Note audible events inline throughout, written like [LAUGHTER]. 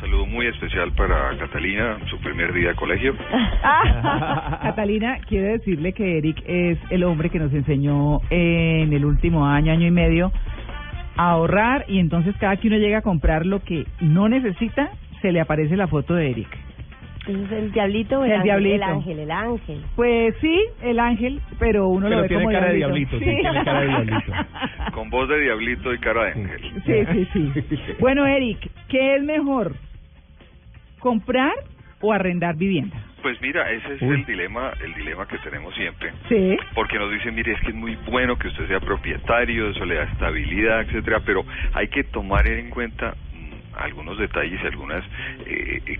saludo muy especial para Catalina, su primer día de colegio. [LAUGHS] Catalina, quiero decirle que Eric es el hombre que nos enseñó en el último año, año y medio, a ahorrar y entonces cada que uno llega a comprar lo que no necesita, se le aparece la foto de Eric. ¿Es el diablito o el, El ángel? diablito. El ángel, el ángel. Pues sí, el ángel, pero uno Pero lo ve tiene como cara de diablito. diablito, sí, tiene cara de diablito. Con voz de diablito y cara de ángel. Sí, sí, sí. [LAUGHS] Bueno, Eric, ¿qué es mejor? ¿Comprar o arrendar vivienda? Pues mira, ese es Uy. el dilema, el dilema que tenemos siempre. Sí. Porque nos dicen, mire, es que es muy bueno que usted sea propietario, eso le da estabilidad, etcétera, pero hay que tomar en cuenta mm, algunos detalles y algunos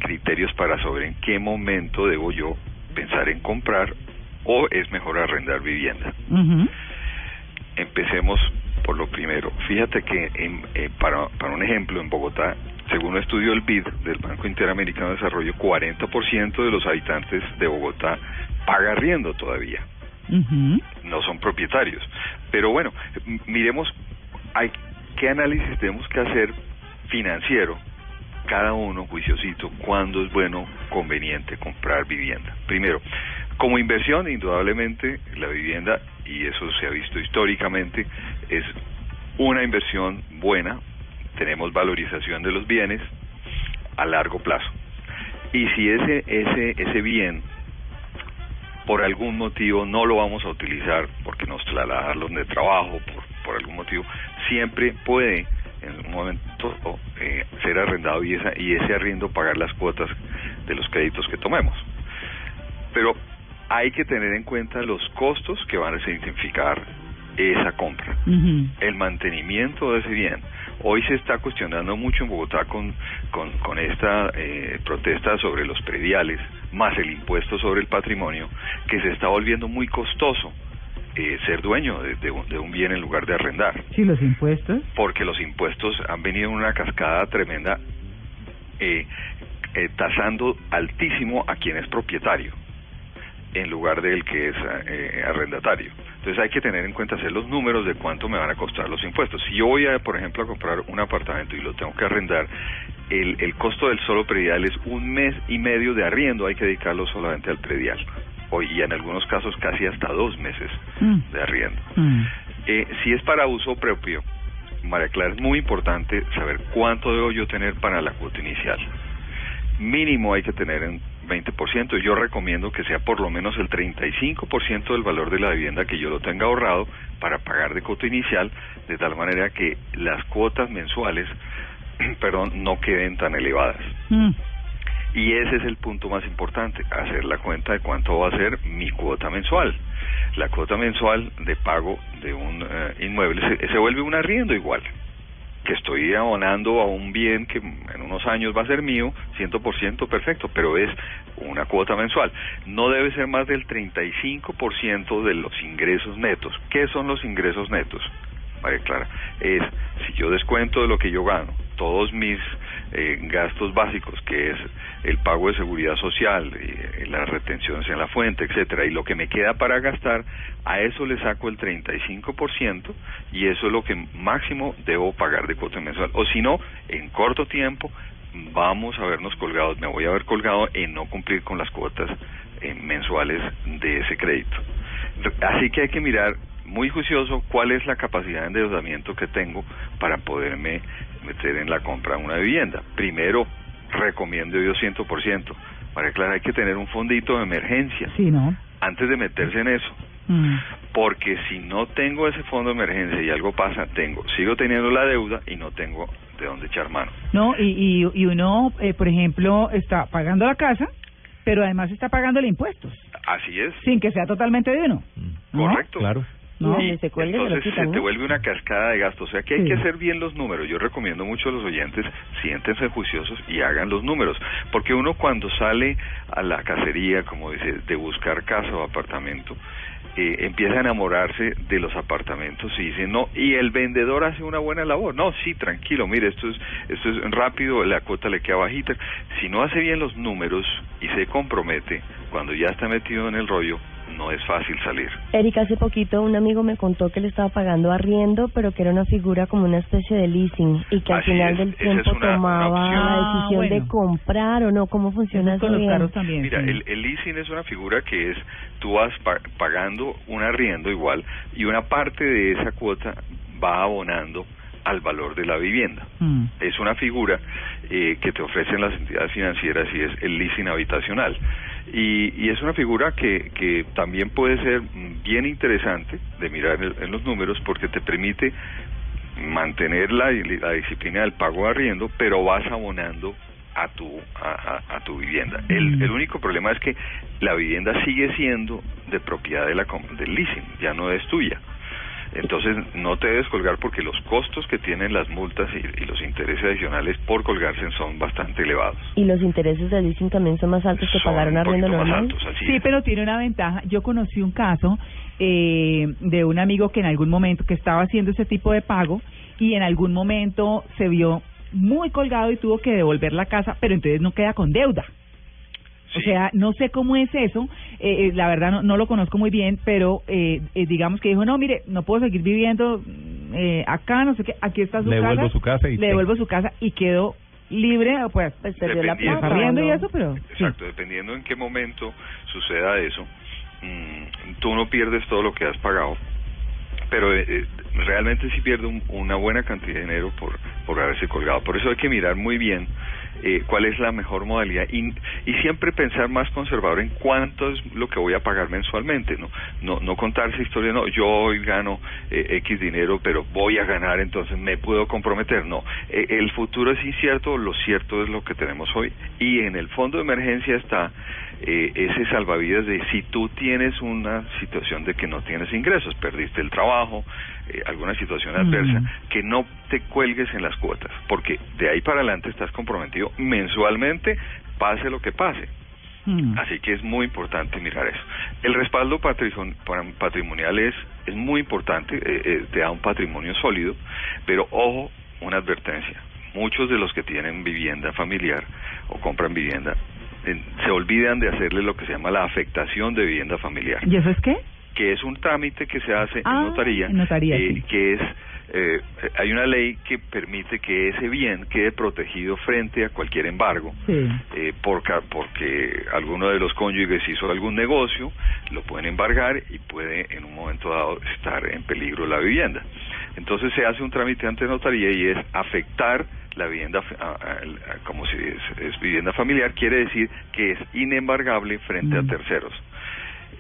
criterios para saber en qué momento debo yo pensar en comprar o es mejor arrendar vivienda. Empecemos por lo primero. Fíjate que en, eh, para, para un ejemplo, en Bogotá, según un estudio del BID, del Banco Interamericano de Desarrollo, 40% de los habitantes de Bogotá paga arriendo todavía, no son propietarios. Pero bueno, miremos hay, qué análisis tenemos que hacer financiero, cada uno juiciosito, cuándo es bueno, conveniente comprar vivienda. Primero, como inversión, indudablemente, la vivienda, y eso se ha visto históricamente, es una inversión buena, tenemos valorización de los bienes a largo plazo. Y si ese, ese, ese bien por algún motivo no lo vamos a utilizar porque nos trasladaron de trabajo, por, por algún motivo, siempre puede en un momento eh, ser arrendado y, esa, y ese arriendo pagar las cuotas de los créditos que tomemos. Pero hay que tener en cuenta los costos que van a significar esa compra el mantenimiento de ese bien. Hoy se está cuestionando mucho en Bogotá con, con, con esta eh, protesta sobre los prediales, más el impuesto sobre el patrimonio, que se está volviendo muy costoso eh, ser dueño de, de un, de un bien en lugar de arrendar, Sí, los impuestos. porque los impuestos han venido en una cascada tremenda, eh, eh, tasando altísimo a quien es propietario en lugar del que es eh, arrendatario. Entonces hay que tener en cuenta hacer los números de cuánto me van a costar los impuestos. Si yo voy, a, por ejemplo, a comprar un apartamento y lo tengo que arrendar, el, el costo del solo predial es un mes y medio de arriendo, hay que dedicarlo solamente al predial. O, y en algunos casos casi hasta dos meses Mm. de arriendo. Mm. Eh, si es para uso propio, María Clara, es muy importante saber cuánto debo yo tener para la cuota inicial. Mínimo hay que tener en 20%. Yo recomiendo que sea por lo menos el 35% del valor de la vivienda que yo lo tenga ahorrado para pagar de cuota inicial, de tal manera que las cuotas mensuales, [CLEARS THROAT] perdón, no queden tan elevadas. Mm. Y ese es el punto más importante, hacer la cuenta de cuánto va a ser mi cuota mensual. La cuota mensual de pago de un eh, inmueble se, se vuelve un arriendo igual, que estoy abonando a un bien que en unos años va a ser mío, 100% perfecto, pero es una cuota mensual. No debe ser más del 35% de los ingresos netos. ¿Qué son los ingresos netos? María Clara, es si yo descuento de lo que yo gano, todos mis eh, gastos básicos, que es el pago de seguridad social, eh, las retenciones en la fuente, etcétera, y lo que me queda para gastar, a eso le saco el 35% y eso es lo que máximo debo pagar de cuota mensual. O si no, en corto tiempo vamos a vernos colgados, me voy a ver colgado en no cumplir con las cuotas eh, mensuales de ese crédito. Así que hay que mirar muy juicioso cuál es la capacidad de endeudamiento que tengo para poderme meter en la compra de una vivienda. Primero, recomiendo yo 100%. María Clara, hay que tener un fondito de emergencia Sí, ¿no? antes de meterse en eso. Mm. Porque si no tengo ese fondo de emergencia y algo pasa, tengo, sigo teniendo la deuda y no tengo de dónde echar mano. No, y, y, y uno, eh, por ejemplo, está pagando la casa, pero además está pagando impuestos, Así es. sin que sea totalmente de uno. ¿no? Correcto. Claro. ¿No? Y se lo Entonces quitan, se te ¿no? vuelve una cascada de gastos. O sea que hay Sí. que hacer bien los números. Yo recomiendo mucho a los oyentes, siéntense juiciosos y hagan los números. Porque uno cuando sale a la cacería, como dice, de buscar casa o apartamento, eh, empieza a enamorarse de los apartamentos y dice, no, y el vendedor hace una buena labor. No, sí, tranquilo, mire, esto es, esto es rápido, la cuota le queda bajita. Si no hace bien los números y se compromete, cuando ya está metido en el rollo, no es fácil salir. Erika, hace poquito un amigo me contó que le estaba pagando arriendo, pero que era una figura como una especie de leasing y que al final es, del tiempo es una- una tomaba la Ah, decisión bueno. de comprar o no. ¿Cómo funciona Eso con los también. Mira, sí. el, el leasing es una figura que es, tú vas pa- pagando un arriendo igual y una parte de esa cuota va abonando al valor de la vivienda. Mm. Es una figura eh, que te ofrecen las entidades financieras y es el leasing habitacional. Y, y es una figura que, que también puede ser mm, bien interesante de mirar en, en los números porque te permite mantener la, la disciplina del pago de arriendo, pero vas abonando a tu a, a- a tu vivienda. El, el único problema es que la vivienda sigue siendo de propiedad de la del leasing, ya no es tuya. Entonces no te debes colgar porque los costos que tienen las multas y, y los intereses adicionales por colgarse son bastante elevados. Y los intereses del leasing también son más altos que Son pagar un arriendo normal. altos, Sí, es. pero tiene una ventaja. Yo conocí un caso eh, de un amigo que en algún momento que estaba haciendo ese tipo de pago y en algún momento se vio muy colgado y tuvo que devolver la casa, pero entonces no queda con deuda. O sea, no sé cómo es eso, eh, eh, la verdad no, no lo conozco muy bien, pero eh, eh, digamos que dijo, no, mire, no puedo seguir viviendo mm, eh, acá, no sé qué, aquí está su Le casa. devuelvo su casa y Le devuelvo su casa y quedó libre, pues, Pues perdió la plata. arriendo y ¿no? eso, pero... sí. Exacto, dependiendo en qué momento suceda eso, mm, tú no pierdes todo lo que has pagado, pero realmente sí pierde un- una buena cantidad de dinero por, por haberse colgado. Por eso hay que mirar muy bien eh, cuál es la mejor modalidad. Y, y siempre pensar más conservador en cuánto es lo que voy a pagar mensualmente, no no, no contar esa historia, no, yo hoy gano eh, X dinero, pero voy a ganar, entonces me puedo comprometer, no, Eh, el futuro es incierto, lo cierto es lo que tenemos hoy. Y en el fondo de emergencia está eh, ese salvavidas de si tú tienes una situación de que no tienes ingresos, perdiste el trabajo, eh, alguna situación adversa, que no te cuelgues en las cuotas, porque de ahí para adelante estás comprometido mensualmente, pase lo que pase. Mm. Así que es muy importante mirar eso. El respaldo patri- patrimonial es, es muy importante, eh, eh, te da un patrimonio sólido, pero ojo, una advertencia. Muchos de los que tienen vivienda familiar o compran vivienda se olvidan de hacerle lo que se llama la afectación de vivienda familiar ¿Y eso es qué? que es un trámite que se hace Ah, en notaría, en notaría, eh, sí. que es eh, hay una ley que permite que ese bien quede protegido frente a cualquier embargo, Sí. eh, por porque alguno de los cónyuges hizo algún negocio, lo pueden embargar y puede en un momento dado estar en peligro la vivienda. Entonces se hace un trámite ante notaría y es afectar la vivienda como si es, es vivienda familiar, quiere decir que es inembargable frente Mm. a terceros.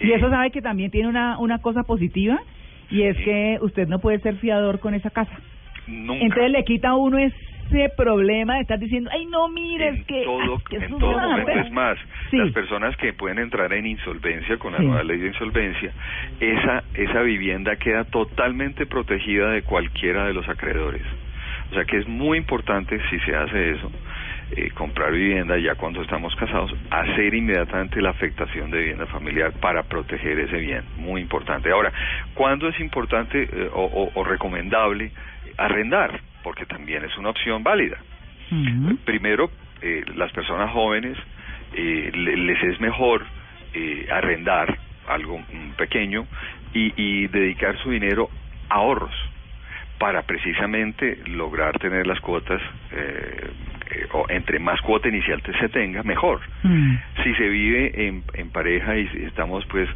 Y Eh, eso sabe que también tiene una, una cosa positiva y es que usted no puede ser fiador con esa casa. nunca. Entonces le quita a uno ese problema de estar diciendo, ay no, mire, en es que... todo, que en todo momento hacer". es más Sí. las personas que pueden entrar en insolvencia con la Sí. nueva ley de insolvencia esa esa vivienda queda totalmente protegida de cualquiera de los acreedores o sea que es muy importante si se hace eso eh, comprar vivienda ya cuando estamos casados hacer inmediatamente la afectación de vivienda familiar para proteger ese bien muy importante ahora ¿cuándo es importante eh, o, o- o recomendable arrendar? porque también es una opción válida. Primero, eh, las personas jóvenes le- les es mejor eh, arrendar algo mm, pequeño y, y dedicar su dinero a ahorros para precisamente lograr tener las cuotas eh, eh, o entre más cuota inicial se tenga mejor Mm. si se vive en, en pareja y estamos pues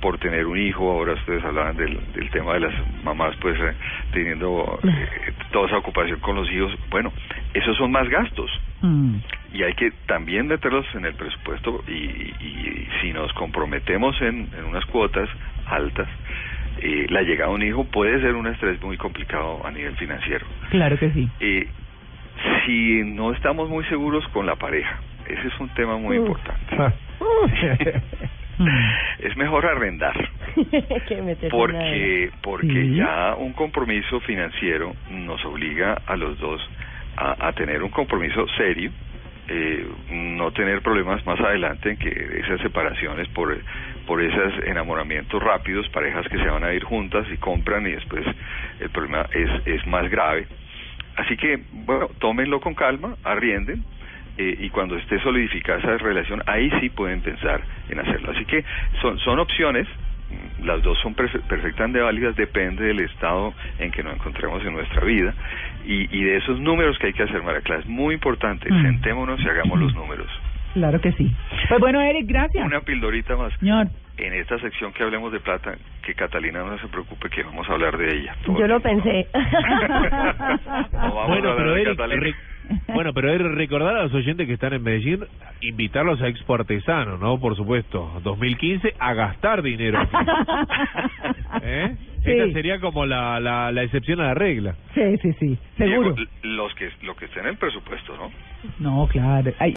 por tener un hijo, ahora ustedes hablaban del, del tema de las mamás pues eh, teniendo eh, toda esa ocupación con los hijos, bueno, esos son más gastos Mm. y hay que también meterlos en el presupuesto y, y si nos comprometemos en, en unas cuotas altas, eh, la llegada de un hijo puede ser un estrés muy complicado a nivel financiero. Claro que sí. Eh, si no estamos muy seguros con la pareja, ese es un tema muy Mm. importante. Ah, [LAUGHS] es mejor arrendar. [LAUGHS] porque porque Sí. ya un compromiso financiero nos obliga a los dos a, a tener un compromiso serio eh, no tener problemas más adelante en que esas separaciones por por esos enamoramientos rápidos parejas que se van a ir juntas y compran y después el problema es es más grave así que bueno tómenlo con calma arrienden eh, y cuando esté solidificada esa relación, ahí sí pueden pensar en hacerlo. Así que son, son opciones, mm, las dos son perfe- perfectamente válidas, depende del estado en que nos encontremos en nuestra vida y, y de esos números que hay que hacer, María Clara. Es muy importante, Mm. sentémonos y hagamos los números. Claro que sí. Pues bueno, Eric, gracias. Una pildorita más. Señor. En esta sección que hablemos de plata, que Catalina no se preocupe que vamos a hablar de ella. Yo lo pensé. [LAUGHS] No vamos a Bueno, pero de Eric, bueno, pero Eric, recordar a los oyentes que están en Medellín, invitarlos a Expo Artesano, ¿no? Por supuesto, 2015, a gastar dinero. [LAUGHS] ¿Eh? Sí. Esta sería como la, la, la excepción a la regla. Sí, sí, sí. Seguro. Diego, los que, lo que esté en el presupuesto, ¿no? No, claro. Ay,